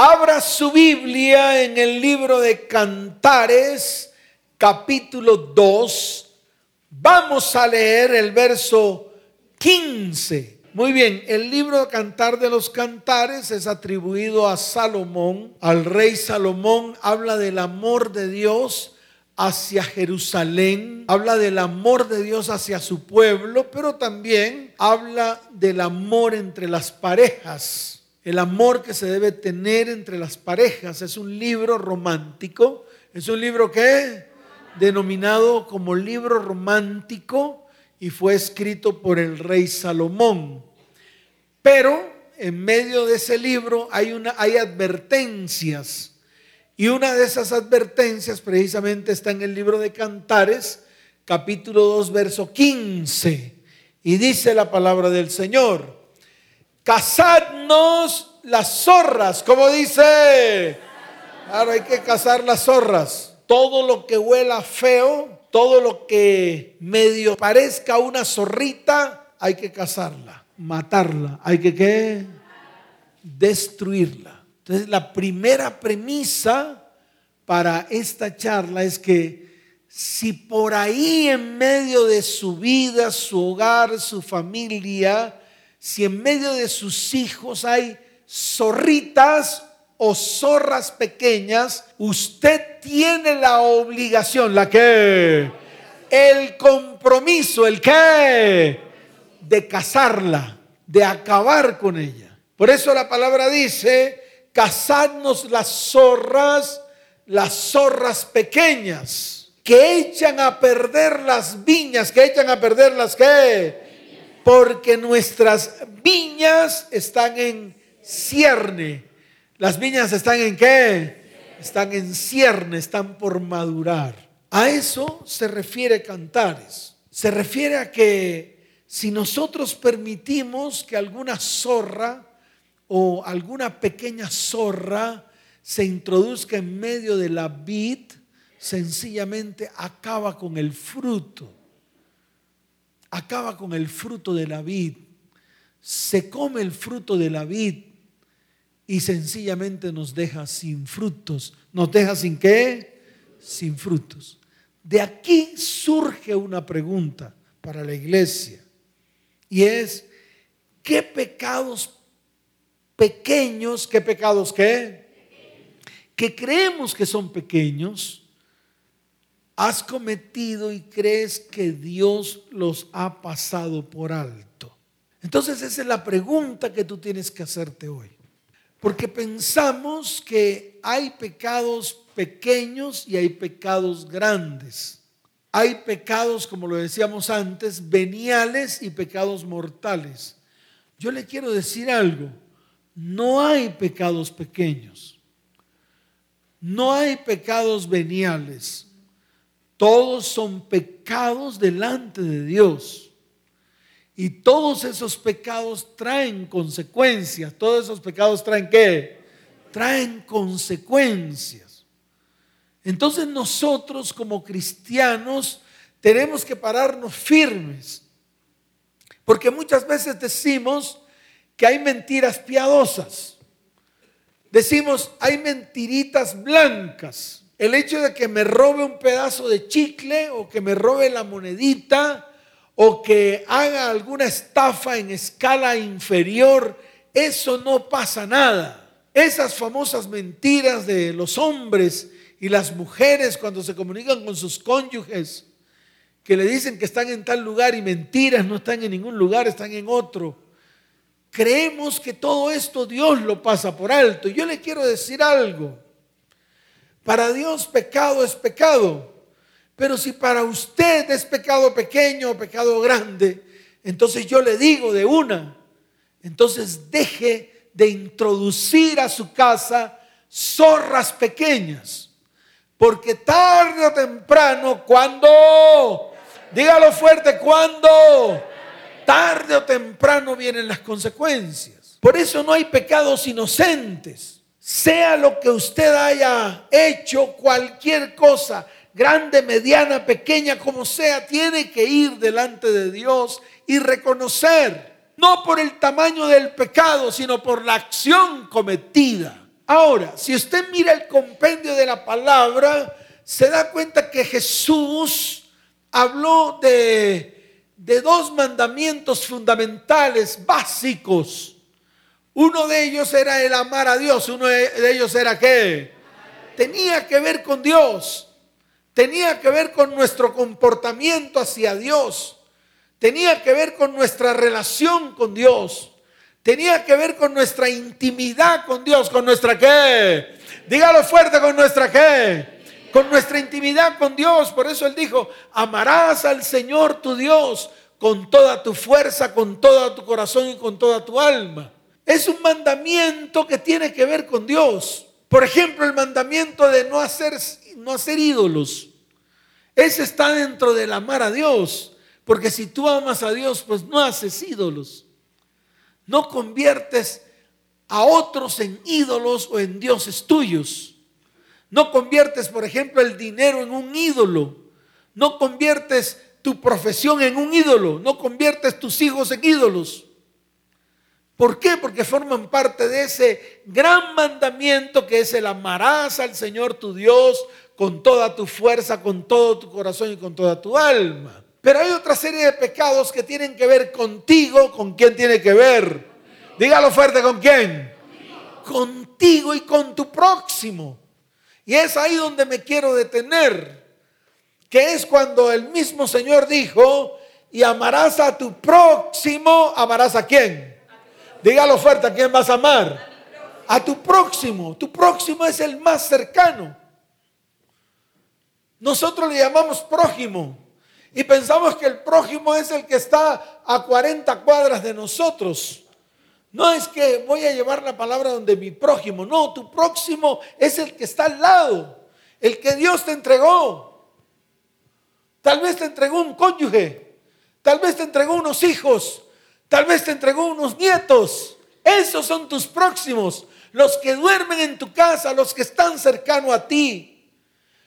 Abra su Biblia en el libro de Cantares, capítulo 2. Vamos a leer el verso 15. Muy bien, el libro de Cantar de los Cantares es atribuido a Salomón, al rey Salomón, habla del amor de Dios hacia Jerusalén, habla del amor de Dios hacia su pueblo, pero también habla del amor entre las parejas el amor que se debe tener entre las parejas. Es un libro romántico. Es un libro que denominado como libro romántico y fue escrito por el rey Salomón. Pero en medio de ese libro hay, una, hay advertencias. Y una de esas advertencias precisamente está en el libro de Cantares, capítulo 2, verso 15. Y dice la palabra del Señor cazadnos las zorras, como dice. Claro, hay que cazar las zorras. Todo lo que huela feo, todo lo que medio parezca una zorrita, hay que cazarla, matarla, hay que ¿qué? destruirla. Entonces, la primera premisa para esta charla es que si por ahí en medio de su vida, su hogar, su familia, si en medio de sus hijos hay zorritas o zorras pequeñas, usted tiene la obligación, la que, el compromiso, el que, de cazarla, de acabar con ella. Por eso la palabra dice, cazadnos las zorras, las zorras pequeñas, que echan a perder las viñas, que echan a perder las que porque nuestras viñas están en cierne. ¿Las viñas están en qué? Están en cierne, están por madurar. A eso se refiere Cantares. Se refiere a que si nosotros permitimos que alguna zorra o alguna pequeña zorra se introduzca en medio de la vid, sencillamente acaba con el fruto acaba con el fruto de la vid, se come el fruto de la vid y sencillamente nos deja sin frutos. ¿Nos deja sin qué? Sin frutos. De aquí surge una pregunta para la iglesia y es, ¿qué pecados pequeños, qué pecados qué? Que creemos que son pequeños, has cometido y crees que Dios los ha pasado por alto? Entonces esa es la pregunta que tú tienes que hacerte hoy. Porque pensamos que hay pecados pequeños y hay pecados grandes. Hay pecados, como lo decíamos antes, veniales y pecados mortales. Yo le quiero decir algo, no hay pecados pequeños, no hay pecados veniales, todos son pecados delante de Dios. Y todos esos pecados traen consecuencias. Todos esos pecados traen qué? Traen consecuencias. Entonces nosotros como cristianos tenemos que pararnos firmes. Porque muchas veces decimos que hay mentiras piadosas. Decimos, hay mentiritas blancas. El hecho de que me robe un pedazo de chicle o que me robe la monedita o que haga alguna estafa en escala inferior, eso no pasa nada. Esas famosas mentiras de los hombres y las mujeres cuando se comunican con sus cónyuges, que le dicen que están en tal lugar y mentiras, no están en ningún lugar, están en otro. Creemos que todo esto Dios lo pasa por alto. Yo le quiero decir algo. Para Dios pecado es pecado. Pero si para usted es pecado pequeño o pecado grande, entonces yo le digo de una, entonces deje de introducir a su casa zorras pequeñas. Porque tarde o temprano, cuando, dígalo fuerte, cuando, tarde o temprano vienen las consecuencias. Por eso no hay pecados inocentes sea lo que usted haya hecho, cualquier cosa, grande, mediana, pequeña, como sea, tiene que ir delante de Dios y reconocer, no por el tamaño del pecado, sino por la acción cometida. Ahora, si usted mira el compendio de la palabra, se da cuenta que Jesús habló de, dos mandamientos fundamentales, básicos. Uno de ellos era el amar a Dios, uno de ellos era qué? Tenía que ver con Dios, tenía que ver con nuestro comportamiento hacia Dios, tenía que ver con nuestra relación con Dios tenía que ver con nuestra intimidad con Dios, con nuestra qué. Dígalo fuerte, con nuestra qué. Con nuestra intimidad con Dios. Por eso él dijo, amarás al Señor tu Dios con toda tu fuerza, con todo tu corazón y con toda tu alma. Es un mandamiento que tiene que ver con Dios. Por ejemplo, el mandamiento de no hacer, no hacer ídolos. Ese está dentro del amar a Dios. Porque si tú amas a Dios, pues no haces ídolos no conviertes a otros en ídolos o en dioses tuyos. No conviertes, por ejemplo, el dinero en un ídolo. No conviertes tu profesión en un ídolo. No conviertes tus hijos en ídolos. ¿Por qué? Porque forman parte de ese gran mandamiento que es el amarás al Señor tu Dios con toda tu fuerza, con todo tu corazón y con toda tu alma. Pero hay otra serie de pecados que tienen que ver contigo. ¿Con quién tiene que ver? Dígalo fuerte, ¿con quién? Contigo y con tu próximo. Y es ahí donde me quiero detener. Que es cuando el mismo Señor dijo, y amarás a tu próximo, amarás a quién? Dígalo fuerte, ¿a quién vas a amar? A tu próximo. Tu próximo es el más cercano. Nosotros le llamamos prójimo. Y pensamos que el prójimo es el que está a 40 cuadras de nosotros. No es que voy a llevar la palabra donde mi prójimo, no, tu próximo es el que está al lado, el que Dios te entregó. Tal vez te entregó un cónyuge, tal vez te entregó unos hijos, tal vez te entregó unos nietos. Esos son tus próximos, los que duermen en tu casa, los que están cercano a ti,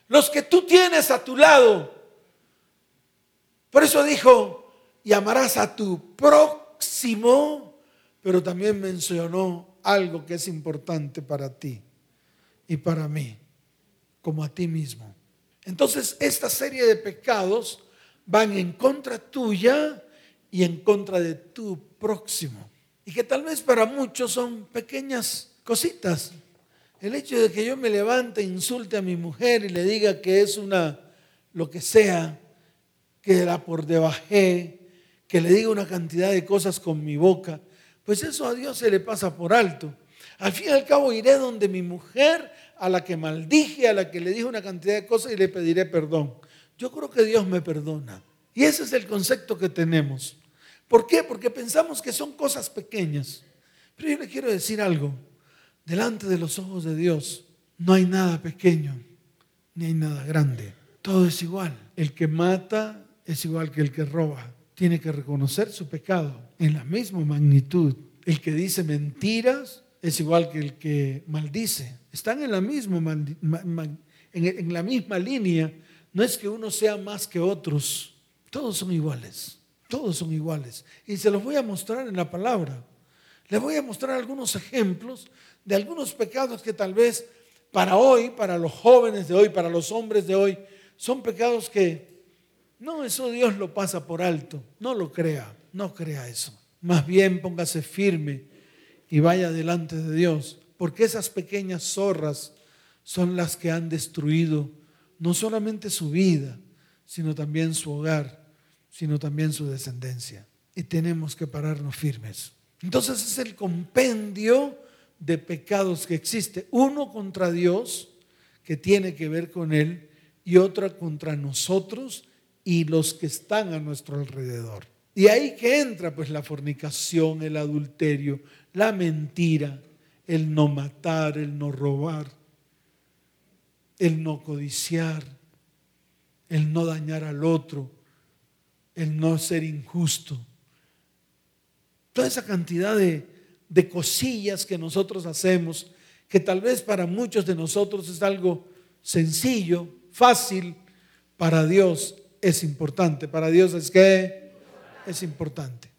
los que tú tienes a tu lado. Por eso dijo, llamarás a tu próximo, pero también mencionó algo que es importante para ti y para mí, como a ti mismo. Entonces, esta serie de pecados van en contra tuya y en contra de tu próximo. Y que tal vez para muchos son pequeñas cositas. El hecho de que yo me levante, insulte a mi mujer y le diga que es una, lo que sea, que la por debajé, que le diga una cantidad de cosas con mi boca, pues eso a Dios se le pasa por alto. Al fin y al cabo iré donde mi mujer, a la que maldije, a la que le dije una cantidad de cosas y le pediré perdón. Yo creo que Dios me perdona. Y ese es el concepto que tenemos. ¿Por qué? Porque pensamos que son cosas pequeñas. Pero yo le quiero decir algo. Delante de los ojos de Dios no hay nada pequeño, ni hay nada grande. Todo es igual. El que mata es igual que el que roba. Tiene que reconocer su pecado en la misma magnitud. El que dice mentiras es igual que el que maldice. Están en la misma, en la misma línea. No es que uno sea más que otros. Todos son iguales. Todos son iguales. Y se los voy a mostrar en la palabra. Les voy a mostrar algunos ejemplos de algunos pecados que tal vez para hoy, para los jóvenes de hoy, para los hombres de hoy, son pecados que no, eso Dios lo pasa por alto. No lo crea, no crea eso. Más bien póngase firme y vaya delante de Dios, porque esas pequeñas zorras son las que han destruido no solamente su vida, sino también su hogar, sino también su descendencia. Y tenemos que pararnos firmes. Entonces es el compendio de pecados que existe. Uno contra Dios, que tiene que ver con Él, y otra contra nosotros, y los que están a nuestro alrededor. Y ahí que entra pues la fornicación, el adulterio, la mentira, el no matar, el no robar, el no codiciar, el no dañar al otro, el no ser injusto. Toda esa cantidad de, cosillas que nosotros hacemos, que tal vez para muchos de nosotros es algo sencillo, fácil, para Dios es importante. Para Dios es que es importante.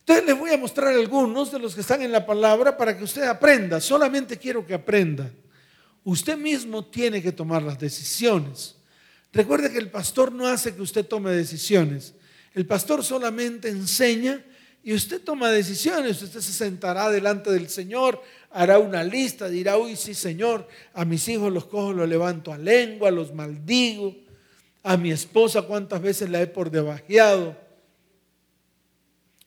Entonces les voy a mostrar algunos de los que están en la palabra para que usted aprenda. Solamente quiero que aprenda. Usted mismo tiene que tomar las decisiones. Recuerde que el pastor no hace que usted tome decisiones. El pastor solamente enseña y usted toma decisiones. Usted se sentará delante del Señor, hará una lista, dirá, uy, sí, Señor, a mis hijos los cojo, los levanto a lengua, los maldigo. A mi esposa, cuántas veces la he por debajeado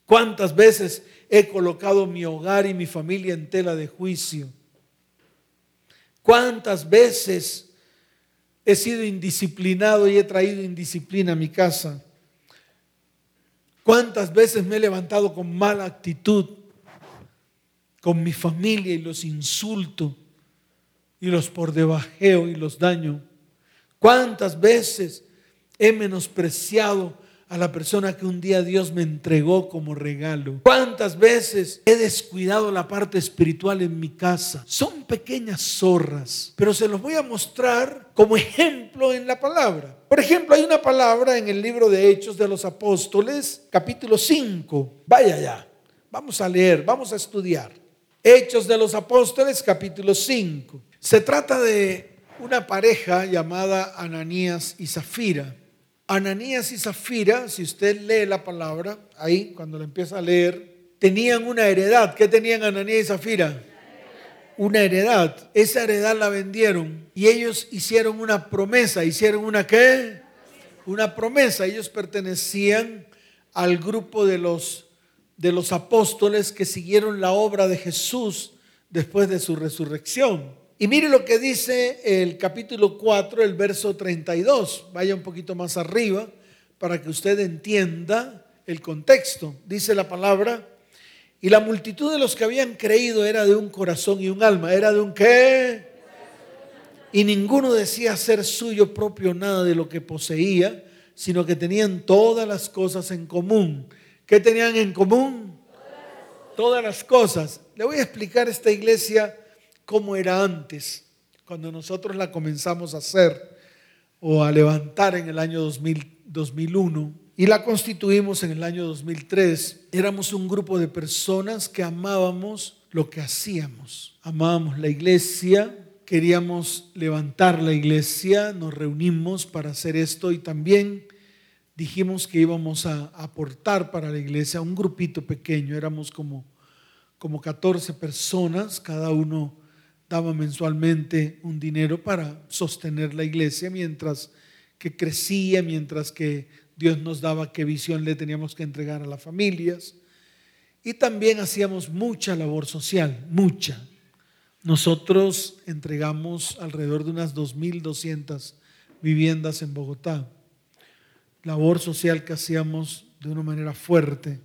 ¿Cuántas veces he colocado mi hogar y mi familia en tela de juicio? ¿Cuántas veces he sido indisciplinado y he traído indisciplina a mi casa? ¿Cuántas veces me he levantado con mala actitud con mi familia y los insulto y los por debajeo y los daño? ¿Cuántas veces he menospreciado a la persona que un día Dios me entregó como regalo. ¿Cuántas veces he descuidado la parte espiritual en mi casa? Son pequeñas zorras, pero se los voy a mostrar como ejemplo en la palabra. Por ejemplo, hay una palabra en el libro de Hechos de los Apóstoles, capítulo 5. Vaya ya, vamos a leer, vamos a estudiar. Hechos de los Apóstoles, capítulo 5. Se trata de una pareja llamada Ananías y Zafira. Ananías y Zafira, si usted lee la palabra, ahí cuando la empieza a leer, tenían una heredad. ¿Qué tenían Ananías y Zafira? Una heredad. Esa heredad la vendieron y ellos hicieron una promesa. ¿Hicieron una qué? Una promesa. Ellos pertenecían al grupo de los, de los apóstoles que siguieron la obra de Jesús después de su resurrección. Y mire lo que dice el capítulo 4, el verso 32. Vaya un poquito más arriba para que usted entienda el contexto. Dice la palabra, y la multitud de los que habían creído era de un corazón y un alma. ¿Era de un qué? Y ninguno decía ser suyo propio nada de lo que poseía, sino que tenían todas las cosas en común. ¿Qué tenían en común? Todas las cosas. Le voy a explicar esta iglesia como era antes, cuando nosotros la comenzamos a hacer o a levantar en el año 2001 y la constituimos en el año 2003. Éramos un grupo de personas que amábamos lo que hacíamos. Amábamos la iglesia, queríamos levantar la iglesia, nos reunimos para hacer esto y también dijimos que íbamos a aportar para la iglesia un grupito pequeño, éramos como, como 14 personas, cada uno daba mensualmente un dinero para sostener la iglesia mientras que crecía, mientras que Dios nos daba qué visión le teníamos que entregar a las familias. Y también hacíamos mucha labor social, mucha. Nosotros entregamos alrededor de unas 2.200 viviendas en Bogotá. Labor social que hacíamos de una manera fuerte,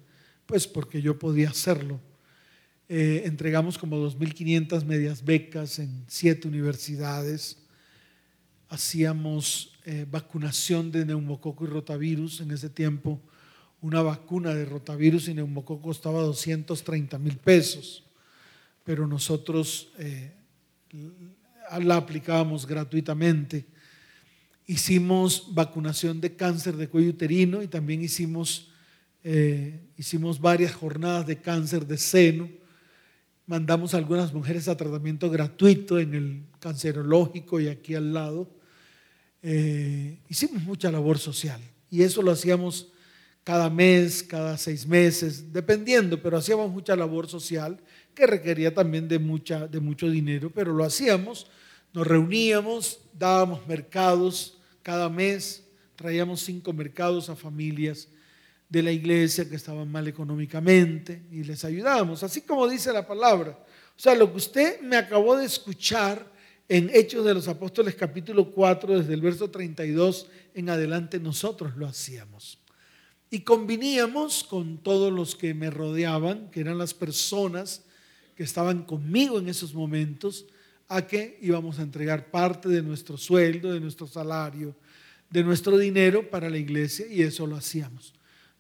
pues porque yo podía hacerlo eh, entregamos como 2.500 medias becas en siete universidades. Hacíamos eh, vacunación de neumococo y rotavirus. En ese tiempo, una vacuna de rotavirus y neumococo costaba 230 mil pesos, pero nosotros eh, la aplicábamos gratuitamente. Hicimos vacunación de cáncer de cuello uterino y también hicimos, hicimos varias jornadas de cáncer de seno mandamos a algunas mujeres a tratamiento gratuito en el cancerológico y aquí al lado. Eh, hicimos mucha labor social y eso lo hacíamos cada mes, cada seis meses, dependiendo, pero hacíamos mucha labor social que requería también de, mucha, de mucho dinero, pero lo hacíamos, nos reuníamos, dábamos mercados cada mes, traíamos cinco mercados a familias de la iglesia que estaban mal económicamente y les ayudábamos, así como dice la palabra. O sea, lo que usted me acabó de escuchar en Hechos de los Apóstoles capítulo 4, desde el verso 32 en adelante, nosotros lo hacíamos. Y conviníamos con todos los que me rodeaban, que eran las personas que estaban conmigo en esos momentos, a que íbamos a entregar parte de nuestro sueldo, de nuestro salario, de nuestro dinero para la iglesia y eso lo hacíamos.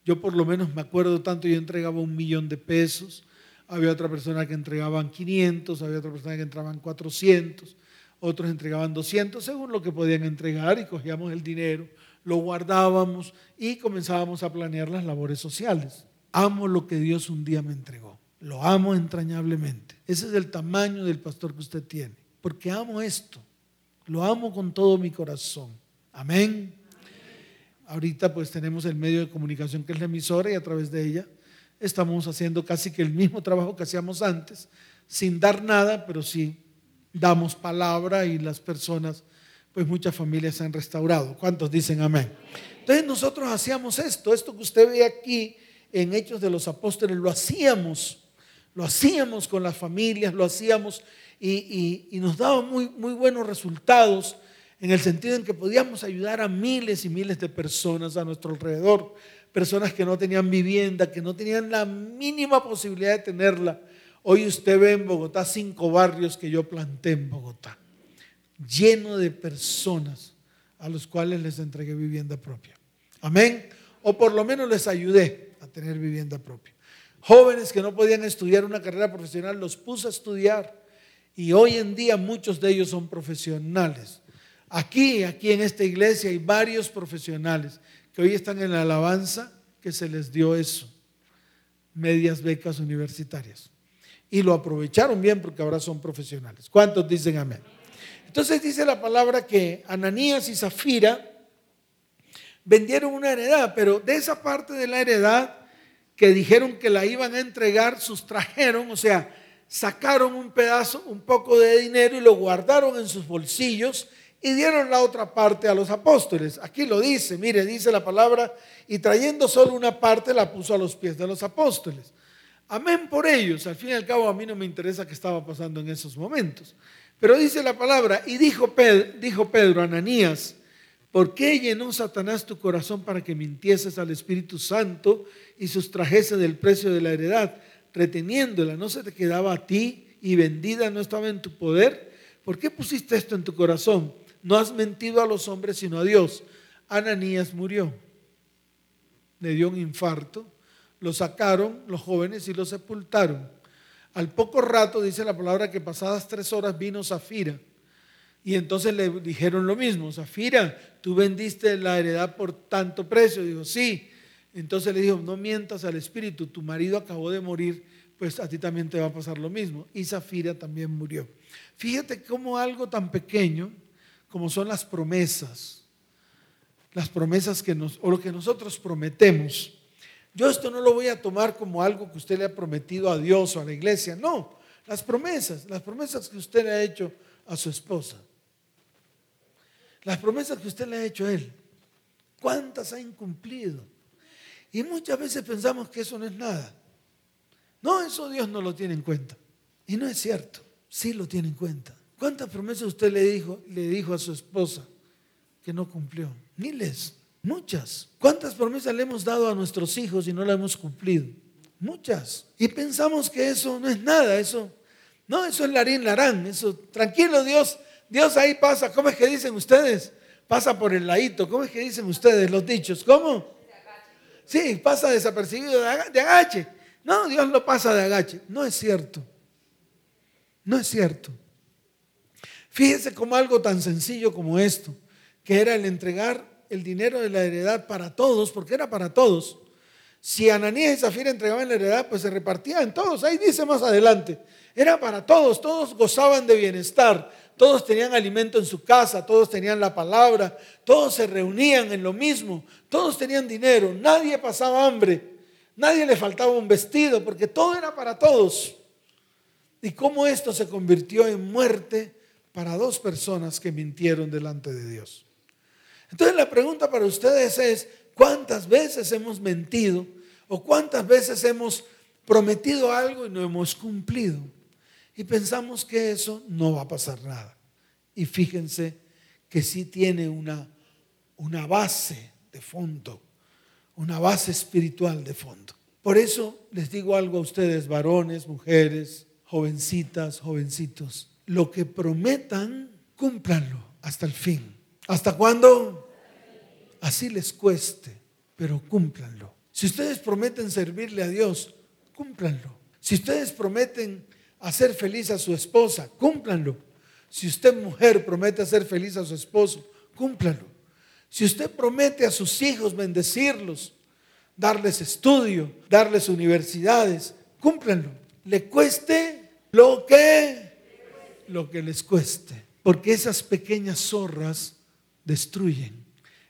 Yo por lo menos me acuerdo tanto, yo entregaba un millón de pesos, había otra persona que entregaban 500, había otra persona que entregaban 400, otros entregaban 200, según lo que podían entregar y cogíamos el dinero, lo guardábamos y comenzábamos a planear las labores sociales. amo lo que Dios un día me entregó. Lo amo entrañablemente. Ese es el tamaño del pastor que usted tiene. Porque amo esto. Lo amo con todo mi corazón. Amén. Ahorita pues tenemos el medio de comunicación que es la emisora y a través de ella estamos haciendo casi que el mismo trabajo que hacíamos antes, sin dar nada, pero sí damos palabra y las personas, pues muchas familias se han restaurado. ¿Cuántos dicen amén? Entonces nosotros hacíamos esto, esto que usted ve aquí en Hechos de los Apóstoles, lo hacíamos, lo hacíamos con las familias, lo hacíamos y, nos daba muy, muy buenos resultados en el sentido en que podíamos ayudar a miles y miles de personas a nuestro alrededor, personas que no tenían vivienda, que no tenían la mínima posibilidad de tenerla. Hoy usted ve en Bogotá cinco barrios que yo planté en Bogotá, lleno de personas a los cuales les entregué vivienda propia. Amén. O por lo menos les ayudé a tener vivienda propia. Jóvenes que no podían estudiar una carrera profesional, los puse a estudiar. Y hoy en día muchos de ellos son profesionales. Aquí, aquí en esta iglesia hay varios profesionales que hoy están en la alabanza que se les dio eso, medias becas universitarias. Y lo aprovecharon bien porque ahora son profesionales. ¿Cuántos dicen amén? Entonces dice la palabra que Ananías y Zafira vendieron una heredad, pero de esa parte de la heredad que dijeron que la iban a entregar, sustrajeron, o sea, sacaron un pedazo, un poco de dinero y lo guardaron en sus bolsillos y dieron la otra parte a los apóstoles. Aquí lo dice, mire, dice la palabra, y trayendo solo una parte la puso a los pies de los apóstoles. Amén por ellos. Al fin y al cabo a mí no me interesa qué estaba pasando en esos momentos. Pero dice la palabra, y dijo Pedro, dijo Pedro Ananías, ¿por qué llenó Satanás tu corazón para que mintieses al Espíritu Santo y sustrajese del precio de la heredad, reteniéndola? ¿No se te quedaba a ti y vendida no estaba en tu poder? ¿Por qué pusiste esto en tu corazón? No has mentido a los hombres, sino a Dios. Ananías murió. Le dio un infarto. Lo sacaron los jóvenes y lo sepultaron. Al poco rato dice la palabra que pasadas tres horas vino Zafira. Y entonces le dijeron lo mismo, Zafira, tú vendiste la heredad por tanto precio. Dijo, sí. Entonces le dijo, no mientas al espíritu, tu marido acabó de morir, pues a ti también te va a pasar lo mismo. Y Zafira también murió. Fíjate cómo algo tan pequeño como son las promesas, las promesas que nos, o lo que nosotros prometemos. Yo esto no lo voy a tomar como algo que usted le ha prometido a Dios o a la iglesia, no, las promesas, las promesas que usted le ha hecho a su esposa, las promesas que usted le ha hecho a él, ¿cuántas ha incumplido? Y muchas veces pensamos que eso no es nada. No, eso Dios no lo tiene en cuenta. Y no es cierto, sí lo tiene en cuenta. ¿Cuántas promesas usted le dijo, le dijo a su esposa que no cumplió? Miles, muchas. ¿Cuántas promesas le hemos dado a nuestros hijos y no las hemos cumplido? Muchas. Y pensamos que eso no es nada, eso, no, eso es larín larán, eso, tranquilo Dios, Dios ahí pasa, ¿cómo es que dicen ustedes? Pasa por el ladito, ¿cómo es que dicen ustedes los dichos? ¿Cómo? Sí, pasa desapercibido de agache. No, Dios lo pasa de agache. No es cierto. No es cierto. Fíjese como algo tan sencillo como esto, que era el entregar el dinero de la heredad para todos, porque era para todos. Si Ananías y Zafira entregaban la heredad, pues se repartía en todos. Ahí dice más adelante, era para todos, todos gozaban de bienestar, todos tenían alimento en su casa, todos tenían la palabra, todos se reunían en lo mismo, todos tenían dinero, nadie pasaba hambre, nadie le faltaba un vestido, porque todo era para todos. ¿Y cómo esto se convirtió en muerte? Para dos personas que mintieron delante de Dios. Entonces la pregunta para ustedes es, ¿cuántas veces hemos mentido o cuántas veces hemos prometido algo y no hemos cumplido? Y pensamos que eso no va a pasar nada. Y fíjense que sí tiene una, una base de fondo, una base espiritual de fondo. Por eso les digo algo a ustedes, varones, mujeres, jovencitas, jovencitos lo que prometan, cúmplanlo hasta el fin. ¿Hasta cuándo? Así les cueste, pero cúmplanlo. Si ustedes prometen servirle a Dios, cúmplanlo. Si ustedes prometen hacer feliz a su esposa, cúmplanlo. Si usted mujer promete hacer feliz a su esposo, cúmplanlo. Si usted promete a sus hijos bendecirlos, darles estudio, darles universidades. Cúmplenlo. Le cueste lo que lo que les cueste, porque esas pequeñas zorras destruyen.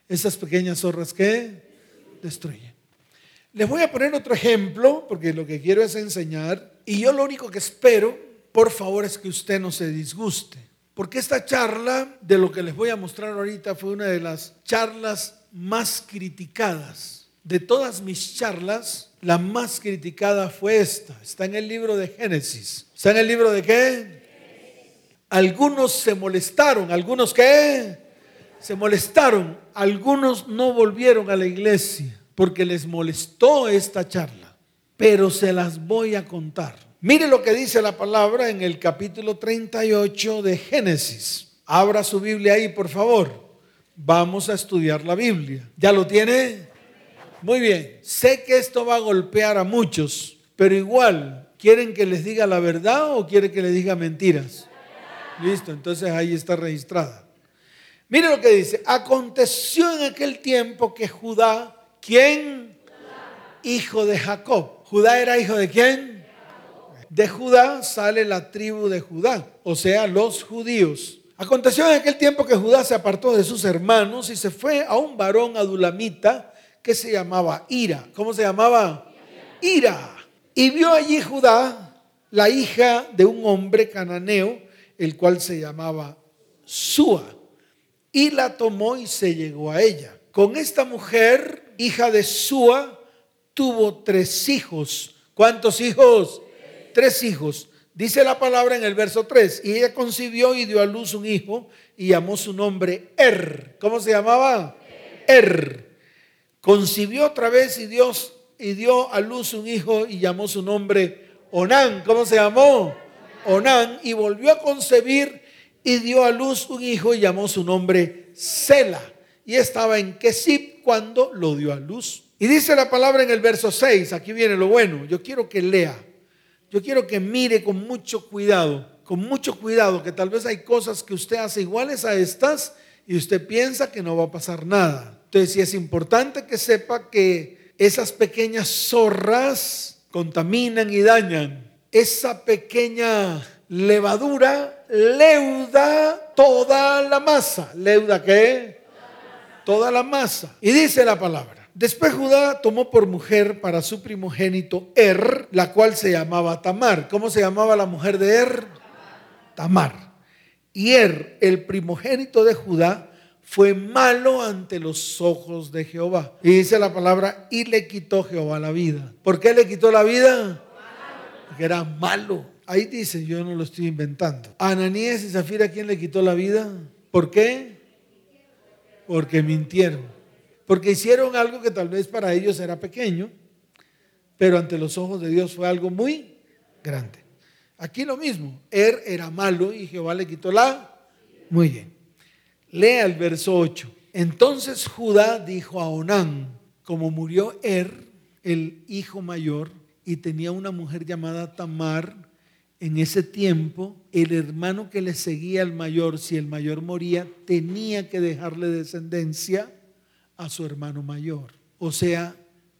Esas pequeñas zorras que destruyen. Les voy a poner otro ejemplo, porque lo que quiero es enseñar, y yo lo único que espero, por favor, es que usted no se disguste. Porque esta charla, de lo que les voy a mostrar ahorita, fue una de las charlas más criticadas. De todas mis charlas, la más criticada fue esta. Está en el libro de Génesis. ¿Está en el libro de qué? Algunos se molestaron. ¿Algunos qué? Se molestaron. Algunos no volvieron a la iglesia porque les molestó esta charla. Pero se las voy a contar. Mire lo que dice la palabra en el capítulo 38 de Génesis. Abra su Biblia ahí, por favor. Vamos a estudiar la Biblia. ¿Ya lo tiene? Muy bien. Sé que esto va a golpear a muchos, pero igual, ¿quieren que les diga la verdad o quieren que les diga mentiras? Listo, entonces ahí está registrada. Mire lo que dice. Aconteció en aquel tiempo que Judá, ¿quién? Hijo de Jacob. ¿Judá era hijo de quién? de Judá sale la tribu de Judá, o sea, los judíos. Aconteció en aquel tiempo que Judá se apartó de sus hermanos y se fue a un varón adulamita que se llamaba Ira. ¿Cómo se llamaba? Ira. Y vio allí Judá la hija de un hombre cananeo, el cual se llamaba Sua. Y la tomó y se llegó a ella. Con esta mujer, hija de Sua, tuvo tres hijos. ¿Cuántos hijos? tres hijos. Dice la palabra en el verso 3, y ella concibió y dio a luz un hijo y llamó su nombre Er. ¿Cómo se llamaba? Er. Concibió otra vez y Dios y dio a luz un hijo y llamó su nombre Onán. ¿Cómo se llamó? Onán. Y volvió a concebir y dio a luz un hijo y llamó su nombre Sela. Y estaba en Kesib cuando lo dio a luz. Y dice la palabra en el verso 6, aquí viene lo bueno, yo quiero que lea yo quiero que mire con mucho cuidado, con mucho cuidado, que tal vez hay cosas que usted hace iguales a estas y usted piensa que no va a pasar nada. Entonces, sí es importante que sepa que esas pequeñas zorras contaminan y dañan. Esa pequeña levadura leuda toda la masa. ¿Leuda qué? Toda la masa. Y dice la palabra. Después Judá tomó por mujer para su primogénito Er, la cual se llamaba Tamar. ¿Cómo se llamaba la mujer de Er? Tamar. Y Er, el primogénito de Judá, fue malo ante los ojos de Jehová. Y dice la palabra, y le quitó Jehová la vida. ¿Por qué le quitó la vida? Era malo. Ahí dice, yo no lo estoy inventando. Ananías y Zafira, ¿quién le quitó la vida? ¿Por qué? Porque mintieron. Porque hicieron algo que tal vez para ellos era pequeño, pero ante los ojos de Dios fue algo muy grande. Aquí lo mismo, Er era malo y Jehová le quitó la... Muy bien. Lea el verso 8. Entonces Judá dijo a Onán, como murió Er, el hijo mayor, y tenía una mujer llamada Tamar, en ese tiempo el hermano que le seguía al mayor, si el mayor moría, tenía que dejarle descendencia a su hermano mayor. O sea,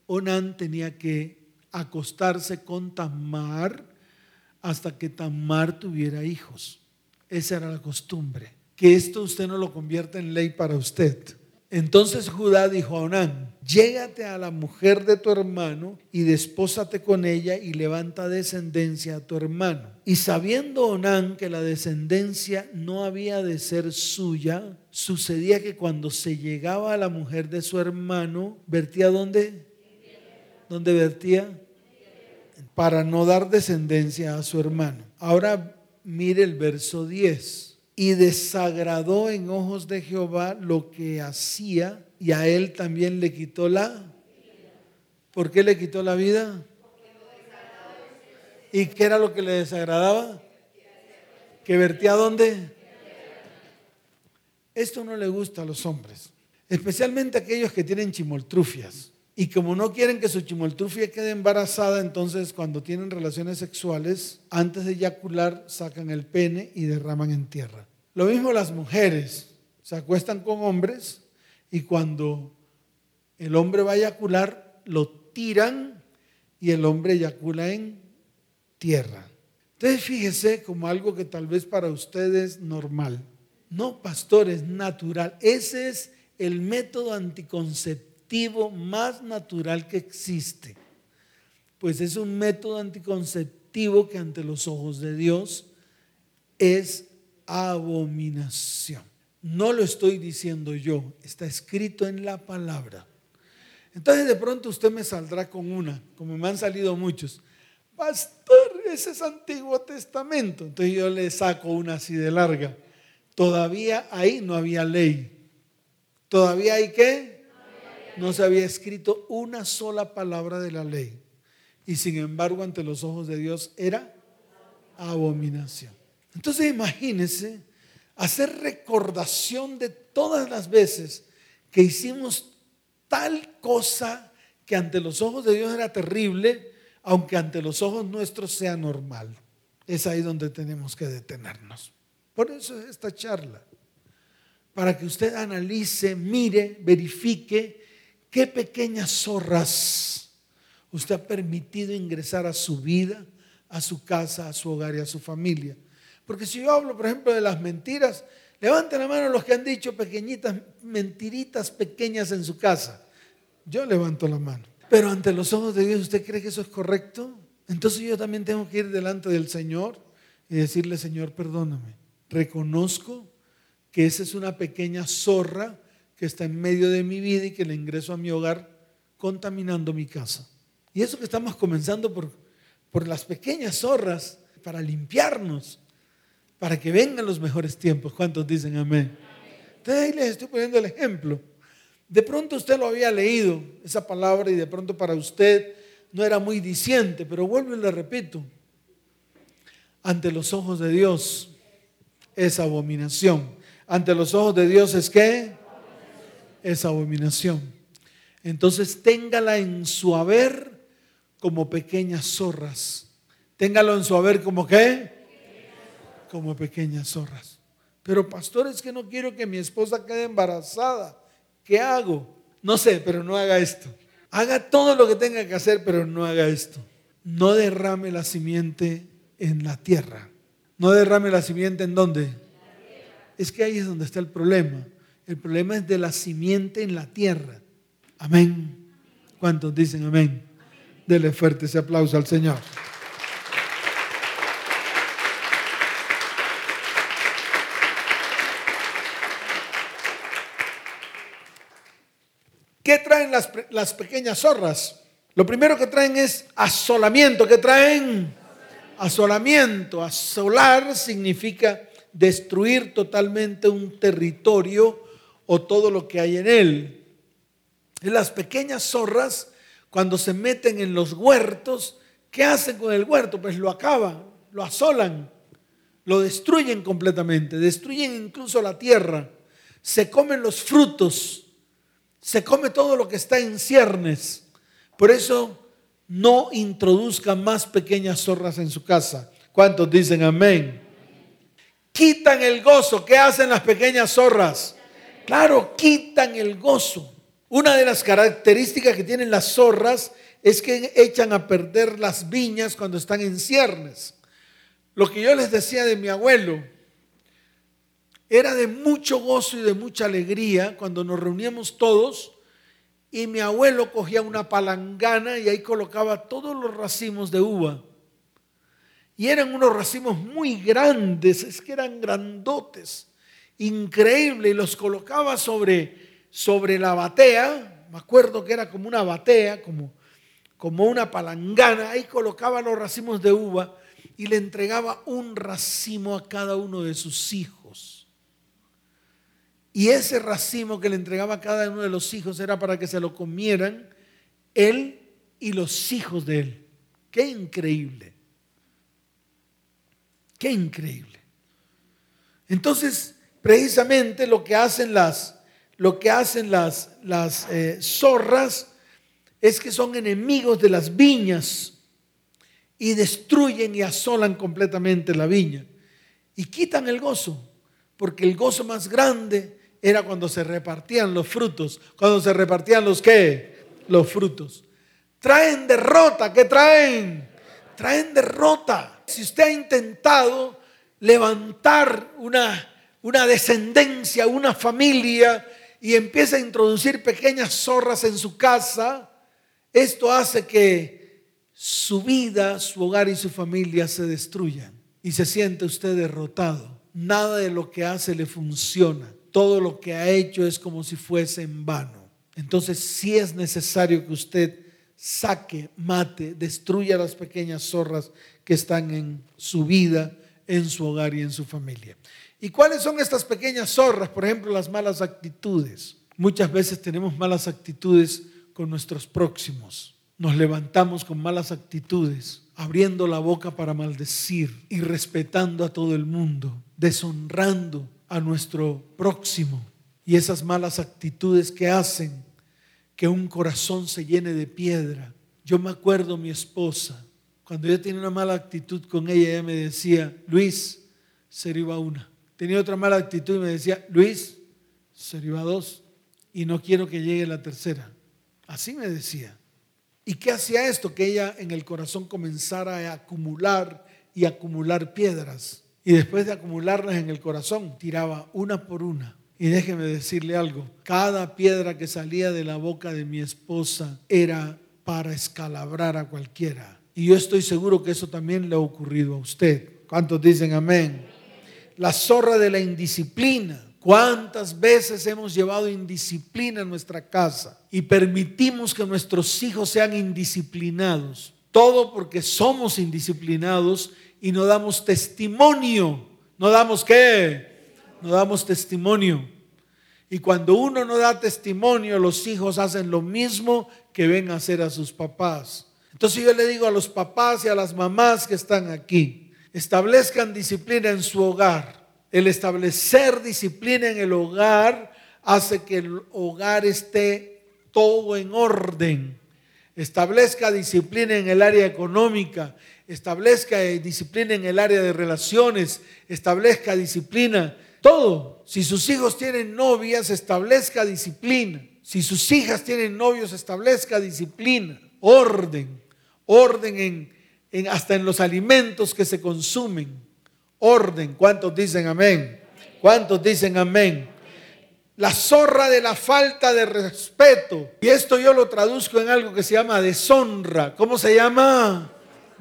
Onán tenía que acostarse con Tamar hasta que Tamar tuviera hijos. Esa era la costumbre. Que esto usted no lo convierta en ley para usted. Entonces Judá dijo a Onán, llégate a la mujer de tu hermano y despósate con ella y levanta descendencia a tu hermano. Y sabiendo Onán que la descendencia no había de ser suya, sucedía que cuando se llegaba a la mujer de su hermano, vertía dónde? ¿Dónde vertía? Para no dar descendencia a su hermano. Ahora mire el verso 10 y desagradó en ojos de Jehová lo que hacía y a él también le quitó la... ¿Por qué le quitó la vida? ¿Y qué era lo que le desagradaba? ¿Que vertía dónde? Esto no le gusta a los hombres, especialmente aquellos que tienen chimoltrufias. Y como no quieren que su chimoltrufia quede embarazada, entonces cuando tienen relaciones sexuales, antes de eyacular, sacan el pene y derraman en tierra. Lo mismo las mujeres, se acuestan con hombres y cuando el hombre va a eyacular, lo tiran y el hombre eyacula en tierra. Entonces fíjese como algo que tal vez para ustedes es normal. No, pastor, es natural. Ese es el método anticonceptivo más natural que existe. Pues es un método anticonceptivo que ante los ojos de Dios es abominación. No lo estoy diciendo yo, está escrito en la palabra. Entonces de pronto usted me saldrá con una, como me han salido muchos. Pastor, ese es Antiguo Testamento. Entonces yo le saco una así de larga. Todavía ahí no había ley. ¿Todavía hay qué? No se había escrito una sola palabra de la ley. Y sin embargo, ante los ojos de Dios era abominación. Entonces imagínense hacer recordación de todas las veces que hicimos tal cosa que ante los ojos de Dios era terrible, aunque ante los ojos nuestros sea normal. Es ahí donde tenemos que detenernos. Por eso es esta charla, para que usted analice, mire, verifique qué pequeñas zorras usted ha permitido ingresar a su vida, a su casa, a su hogar y a su familia. Porque si yo hablo, por ejemplo, de las mentiras, levanten la mano los que han dicho pequeñitas, mentiritas pequeñas en su casa. Yo levanto la mano. Pero ante los ojos de Dios, ¿usted cree que eso es correcto? Entonces yo también tengo que ir delante del Señor y decirle, Señor, perdóname. Reconozco que esa es una pequeña zorra que está en medio de mi vida y que le ingreso a mi hogar contaminando mi casa. Y eso que estamos comenzando por, por las pequeñas zorras para limpiarnos, para que vengan los mejores tiempos. ¿Cuántos dicen amén? Entonces ahí les estoy poniendo el ejemplo. De pronto usted lo había leído, esa palabra, y de pronto para usted no era muy diciente, pero vuelvo y le repito, ante los ojos de Dios es abominación. Ante los ojos de Dios es qué? Es abominación. Entonces téngala en su haber como pequeñas zorras. Téngalo en su haber como qué? Como pequeñas zorras. Pero pastor, es que no quiero que mi esposa quede embarazada. ¿Qué hago? No sé, pero no haga esto. Haga todo lo que tenga que hacer, pero no haga esto. No derrame la simiente en la tierra. No derrame la simiente en dónde? Es que ahí es donde está el problema. El problema es de la simiente en la tierra. Amén. ¿Cuántos dicen amén? Dele fuerte ese aplauso al Señor. ¿Qué traen las, pequeñas zorras? Lo primero que traen es asolamiento. ¿Qué traen? Asolamiento. Asolar significa destruir totalmente un territorio o todo lo que hay en él. Y las pequeñas zorras, cuando se meten en los huertos, ¿qué hacen con el huerto? Pues lo acaban, lo asolan, lo destruyen completamente, destruyen incluso la tierra, se comen los frutos se come todo lo que está en ciernes. Por eso no introduzca más pequeñas zorras en su casa. ¿Cuántos dicen amén? Quitan el gozo. ¿Qué hacen las pequeñas zorras? Claro, quitan el gozo. Una de las características que tienen las zorras es que echan a perder las viñas cuando están en ciernes. Lo que yo les decía de mi abuelo, era de mucho gozo y de mucha alegría cuando nos reuníamos todos y mi abuelo cogía una palangana y ahí colocaba todos los racimos de uva. Y eran unos racimos muy grandes, es que eran grandotes, increíble, y los colocaba sobre, sobre la batea, me acuerdo que era como una batea, como, como una palangana, ahí colocaba los racimos de uva y le entregaba un racimo a cada uno de sus hijos. Y ese racimo que le entregaba a cada uno de los hijos era para que se lo comieran él y los hijos de él. Qué increíble. Qué increíble. Entonces, precisamente lo que hacen las, lo que hacen las, las eh, zorras es que son enemigos de las viñas y destruyen y asolan completamente la viña y quitan el gozo, porque el gozo más grande era cuando se repartían los frutos. Cuando se repartían los qué? Los frutos. traen derrota. ¿Qué traen? Traen derrota. Si usted ha intentado levantar una, una descendencia, una familia, y empieza a introducir pequeñas zorras en su casa, esto hace que su vida, su hogar y su familia se destruyan y se siente usted derrotado. Nada de lo que hace le funciona. Todo lo que ha hecho es como si fuese en vano. Entonces sí es necesario que usted saque, mate, destruya las pequeñas zorras que están en su vida, en su hogar y en su familia. ¿Y cuáles son estas pequeñas zorras? Por ejemplo, las malas actitudes. Muchas veces tenemos malas actitudes con nuestros próximos. Nos levantamos con malas actitudes, abriendo la boca para maldecir y respetando a todo el mundo, deshonrando a nuestro próximo. Y esas malas actitudes que hacen que un corazón se llene de piedra. Yo me acuerdo mi esposa, cuando yo tenía una mala actitud con ella, ella me decía, Luis, se iba una tenía otra mala actitud y me decía, Luis, se iba dos y no quiero que llegue la tercera. Así me decía. ¿Y qué hacía esto? Que ella en el corazón comenzara a acumular y acumular piedras. Y después de acumularlas en el corazón, tiraba una por una. Y déjeme decirle algo, cada piedra que salía de la boca de mi esposa era para escalabrar a cualquiera. Y yo estoy seguro que eso también le ha ocurrido a usted. ¿Cuántos dicen amén? la zorra de la indisciplina. ¿Cuántas veces hemos llevado indisciplina en nuestra casa y permitimos que nuestros hijos sean indisciplinados? Todo porque somos indisciplinados y no damos testimonio. ¿No damos qué? No damos testimonio. Y cuando uno no da testimonio, los hijos hacen lo mismo que ven a hacer a sus papás. Entonces yo le digo a los papás y a las mamás que están aquí, establezcan disciplina en su hogar. El establecer disciplina en el hogar hace que el hogar esté todo en orden. Establezca disciplina en el área económica, establezca disciplina en el área de relaciones, establezca disciplina, todo. Si sus hijos tienen novias, establezca disciplina. Si sus hijas tienen novios, establezca disciplina, orden, orden en hasta en los alimentos que se consumen. Orden. ¿Cuántos dicen amén? ¿Cuántos dicen amén? La zorra de la falta de respeto. Y esto yo lo traduzco en algo que se llama deshonra. ¿Cómo se llama?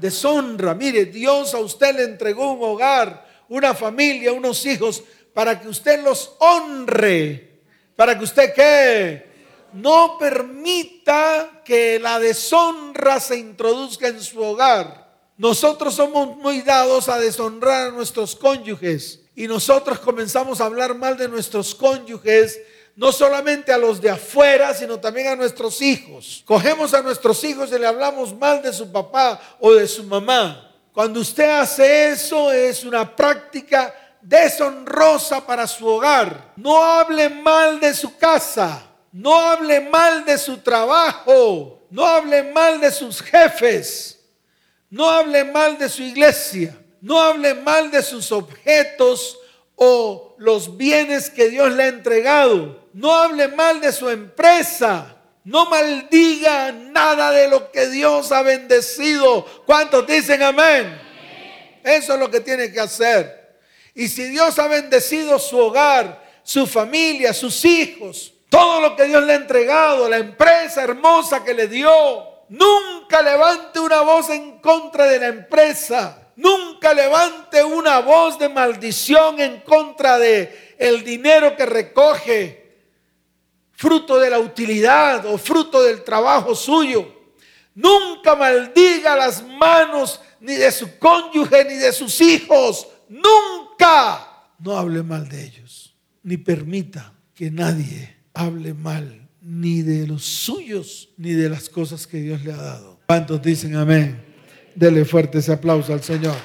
Deshonra. Mire, Dios a usted le entregó un hogar, una familia, unos hijos, para que usted los honre. Para que usted qué? No permita que la deshonra se introduzca en su hogar. Nosotros somos muy dados a deshonrar a nuestros cónyuges y nosotros comenzamos a hablar mal de nuestros cónyuges, no solamente a los de afuera, sino también a nuestros hijos. Cogemos a nuestros hijos y le hablamos mal de su papá o de su mamá. Cuando usted hace eso es una práctica deshonrosa para su hogar. No hable mal de su casa, no hable mal de su trabajo, no hable mal de sus jefes. No hable mal de su iglesia. No hable mal de sus objetos o los bienes que Dios le ha entregado. No hable mal de su empresa. No maldiga nada de lo que Dios ha bendecido. ¿Cuántos dicen amén? Eso es lo que tiene que hacer. Y si Dios ha bendecido su hogar, su familia, sus hijos, todo lo que Dios le ha entregado, la empresa hermosa que le dio, Nunca levante una voz en contra de la empresa. Nunca levante una voz de maldición en contra de el dinero que recoge, fruto de la utilidad o fruto del trabajo suyo. Nunca maldiga las manos ni de su cónyuge ni de sus hijos. Nunca. No hable mal de ellos, ni permita que nadie hable mal ni de los suyos, ni de las cosas que Dios le ha dado. ¿Cuántos dicen amén? Dele fuerte ese aplauso al Señor.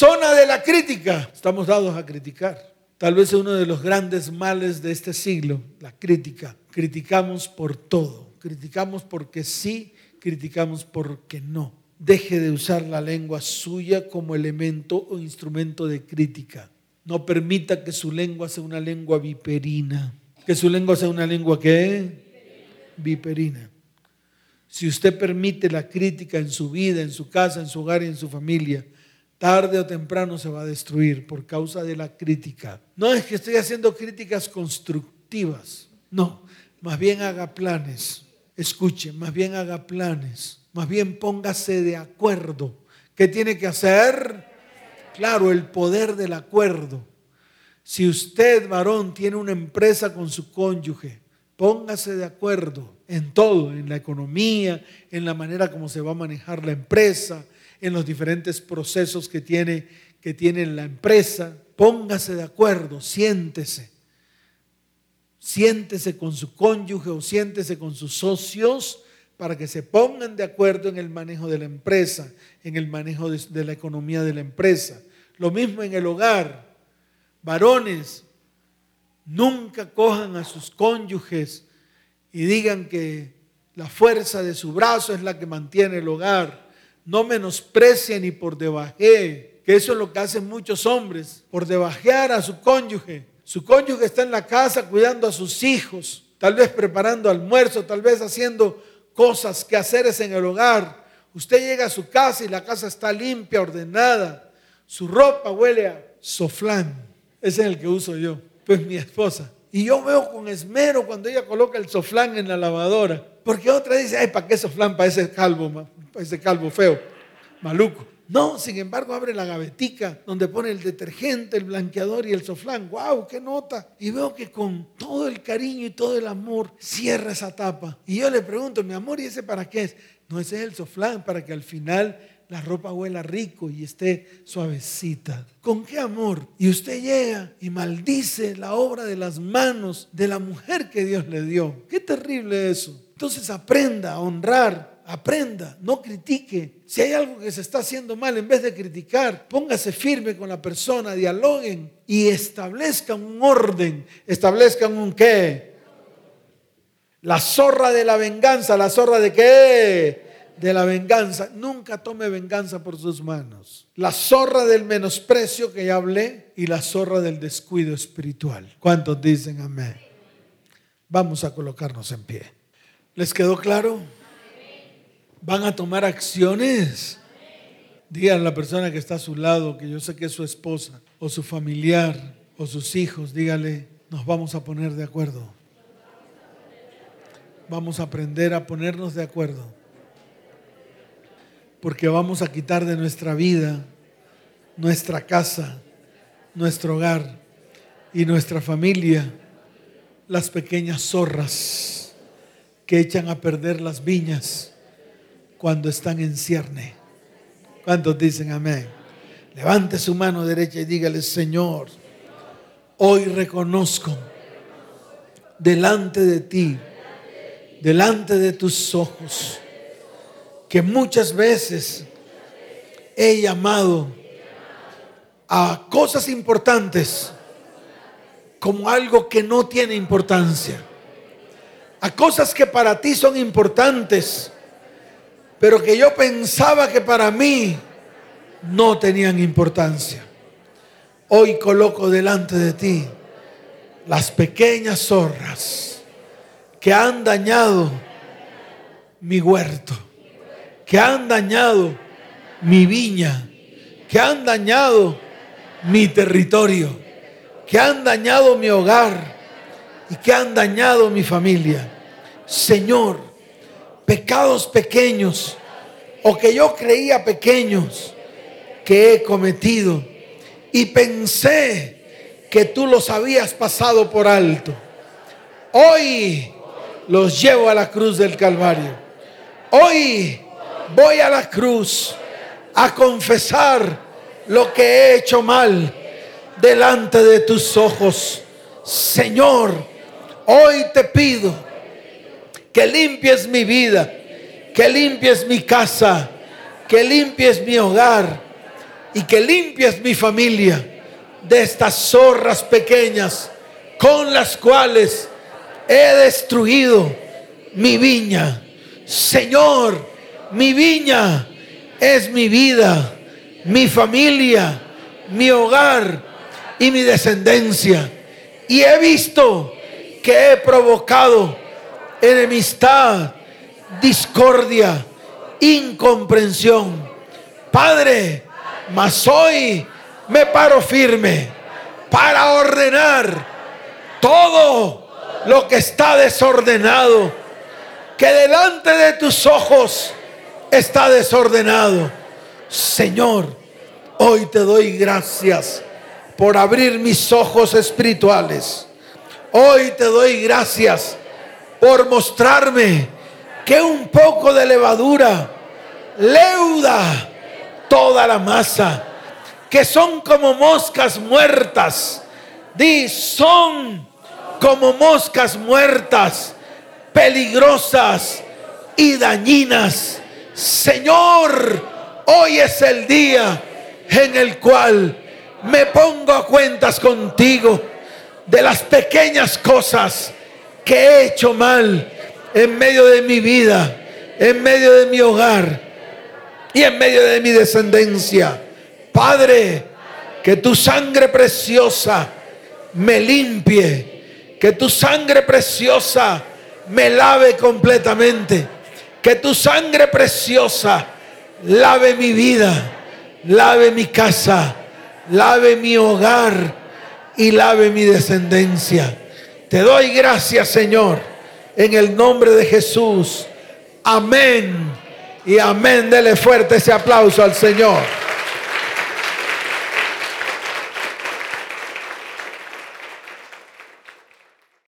Zona de la crítica. Estamos dados a criticar. Tal vez uno de los grandes males de este siglo, la crítica. Criticamos por todo. Criticamos porque sí, criticamos porque no deje de usar la lengua suya como elemento o instrumento de crítica. No permita que su lengua sea una lengua viperina. Que su lengua sea una lengua que viperina. Si usted permite la crítica en su vida, en su casa, en su hogar y en su familia, tarde o temprano se va a destruir por causa de la crítica. No es que estoy haciendo críticas constructivas, no, más bien haga planes. Escuche, más bien haga planes, más bien póngase de acuerdo. ¿Qué tiene que hacer? Claro, el poder del acuerdo. Si usted, varón, tiene una empresa con su cónyuge, póngase de acuerdo en todo, en la economía, en la manera como se va a manejar la empresa, en los diferentes procesos que tiene, que tiene la empresa. Póngase de acuerdo, siéntese. Siéntese con su cónyuge o siéntese con sus socios para que se pongan de acuerdo en el manejo de la empresa, en el manejo de, de la economía de la empresa. Lo mismo en el hogar. Varones, nunca cojan a sus cónyuges y digan que la fuerza de su brazo es la que mantiene el hogar. No menosprecien ni por debaje, que eso es lo que hacen muchos hombres, por debajear a su cónyuge. Su cónyuge está en la casa cuidando a sus hijos, tal vez preparando almuerzo, tal vez haciendo cosas, que haceres en el hogar. Usted llega a su casa y la casa está limpia, ordenada. Su ropa huele a soflán. Ese es el que uso yo. Pues mi esposa y yo veo con esmero cuando ella coloca el soflán en la lavadora. Porque otra dice, ay, ¿para qué soflán? Para ese calvo, ese calvo feo, maluco. No, sin embargo, abre la gavetica donde pone el detergente, el blanqueador y el soflán. ¡Wow! ¡Qué nota! Y veo que con todo el cariño y todo el amor cierra esa tapa. Y yo le pregunto, mi amor, ¿y ese para qué es? No, ese es el soflán, para que al final la ropa huela rico y esté suavecita. ¿Con qué amor? Y usted llega y maldice la obra de las manos de la mujer que Dios le dio. Qué terrible eso. Entonces aprenda a honrar, aprenda, no critique. Si hay algo que se está haciendo mal, en vez de criticar, póngase firme con la persona, dialoguen y establezcan un orden, establezcan un qué. La zorra de la venganza, la zorra de qué? de la venganza, nunca tome venganza por sus manos. La zorra del menosprecio que ya hablé y la zorra del descuido espiritual. ¿Cuántos dicen amén? Vamos a colocarnos en pie. ¿Les quedó claro? ¿Van a tomar acciones? Díganle a la persona que está a su lado, que yo sé que es su esposa, o su familiar, o sus hijos, dígale, nos vamos a poner de acuerdo. Vamos a aprender a ponernos de acuerdo porque vamos a quitar de nuestra vida, nuestra casa, nuestro hogar y nuestra familia las pequeñas zorras que echan a perder las viñas cuando están en cierne. ¿Cuántos dicen amén? Levante su mano derecha y dígale, Señor, hoy reconozco delante de ti, delante de tus ojos, que muchas veces he llamado a cosas importantes como algo que no tiene importancia. A cosas que para ti son importantes, pero que yo pensaba que para mí no tenían importancia. Hoy coloco delante de ti las pequeñas zorras que han dañado mi huerto que han dañado mi viña, que han dañado mi territorio, que han dañado mi hogar y que han dañado mi familia. Señor, pecados pequeños o que yo creía pequeños que he cometido y pensé que tú los habías pasado por alto. Hoy los llevo a la cruz del Calvario. Hoy voy a la cruz a confesar lo que he hecho mal delante de tus ojos. Señor, hoy te pido que limpies mi vida, que limpies mi casa, que limpies mi hogar y que limpies mi familia de estas zorras pequeñas con las cuales he destruido mi viña. Señor, mi viña es mi vida, mi familia, mi hogar y mi descendencia. Y he visto que he provocado enemistad, discordia, incomprensión. Padre, mas hoy me paro firme para ordenar todo lo que está desordenado, que delante de tus ojos está desordenado. Señor, hoy te doy gracias por abrir mis ojos espirituales. Hoy te doy gracias por mostrarme que un poco de levadura leuda toda la masa, que son como moscas muertas. Di, son como moscas muertas, peligrosas y dañinas. Señor, hoy es el día en el cual me pongo a cuentas contigo de las pequeñas cosas que he hecho mal en medio de mi vida, en medio de mi hogar y en medio de mi descendencia. Padre, que tu sangre preciosa me limpie, que tu sangre preciosa me lave completamente, que tu sangre preciosa lave mi vida, lave mi casa, lave mi hogar y lave mi descendencia. Te doy gracias, Señor, en el nombre de Jesús. Amén y amén. Dele fuerte ese aplauso al Señor.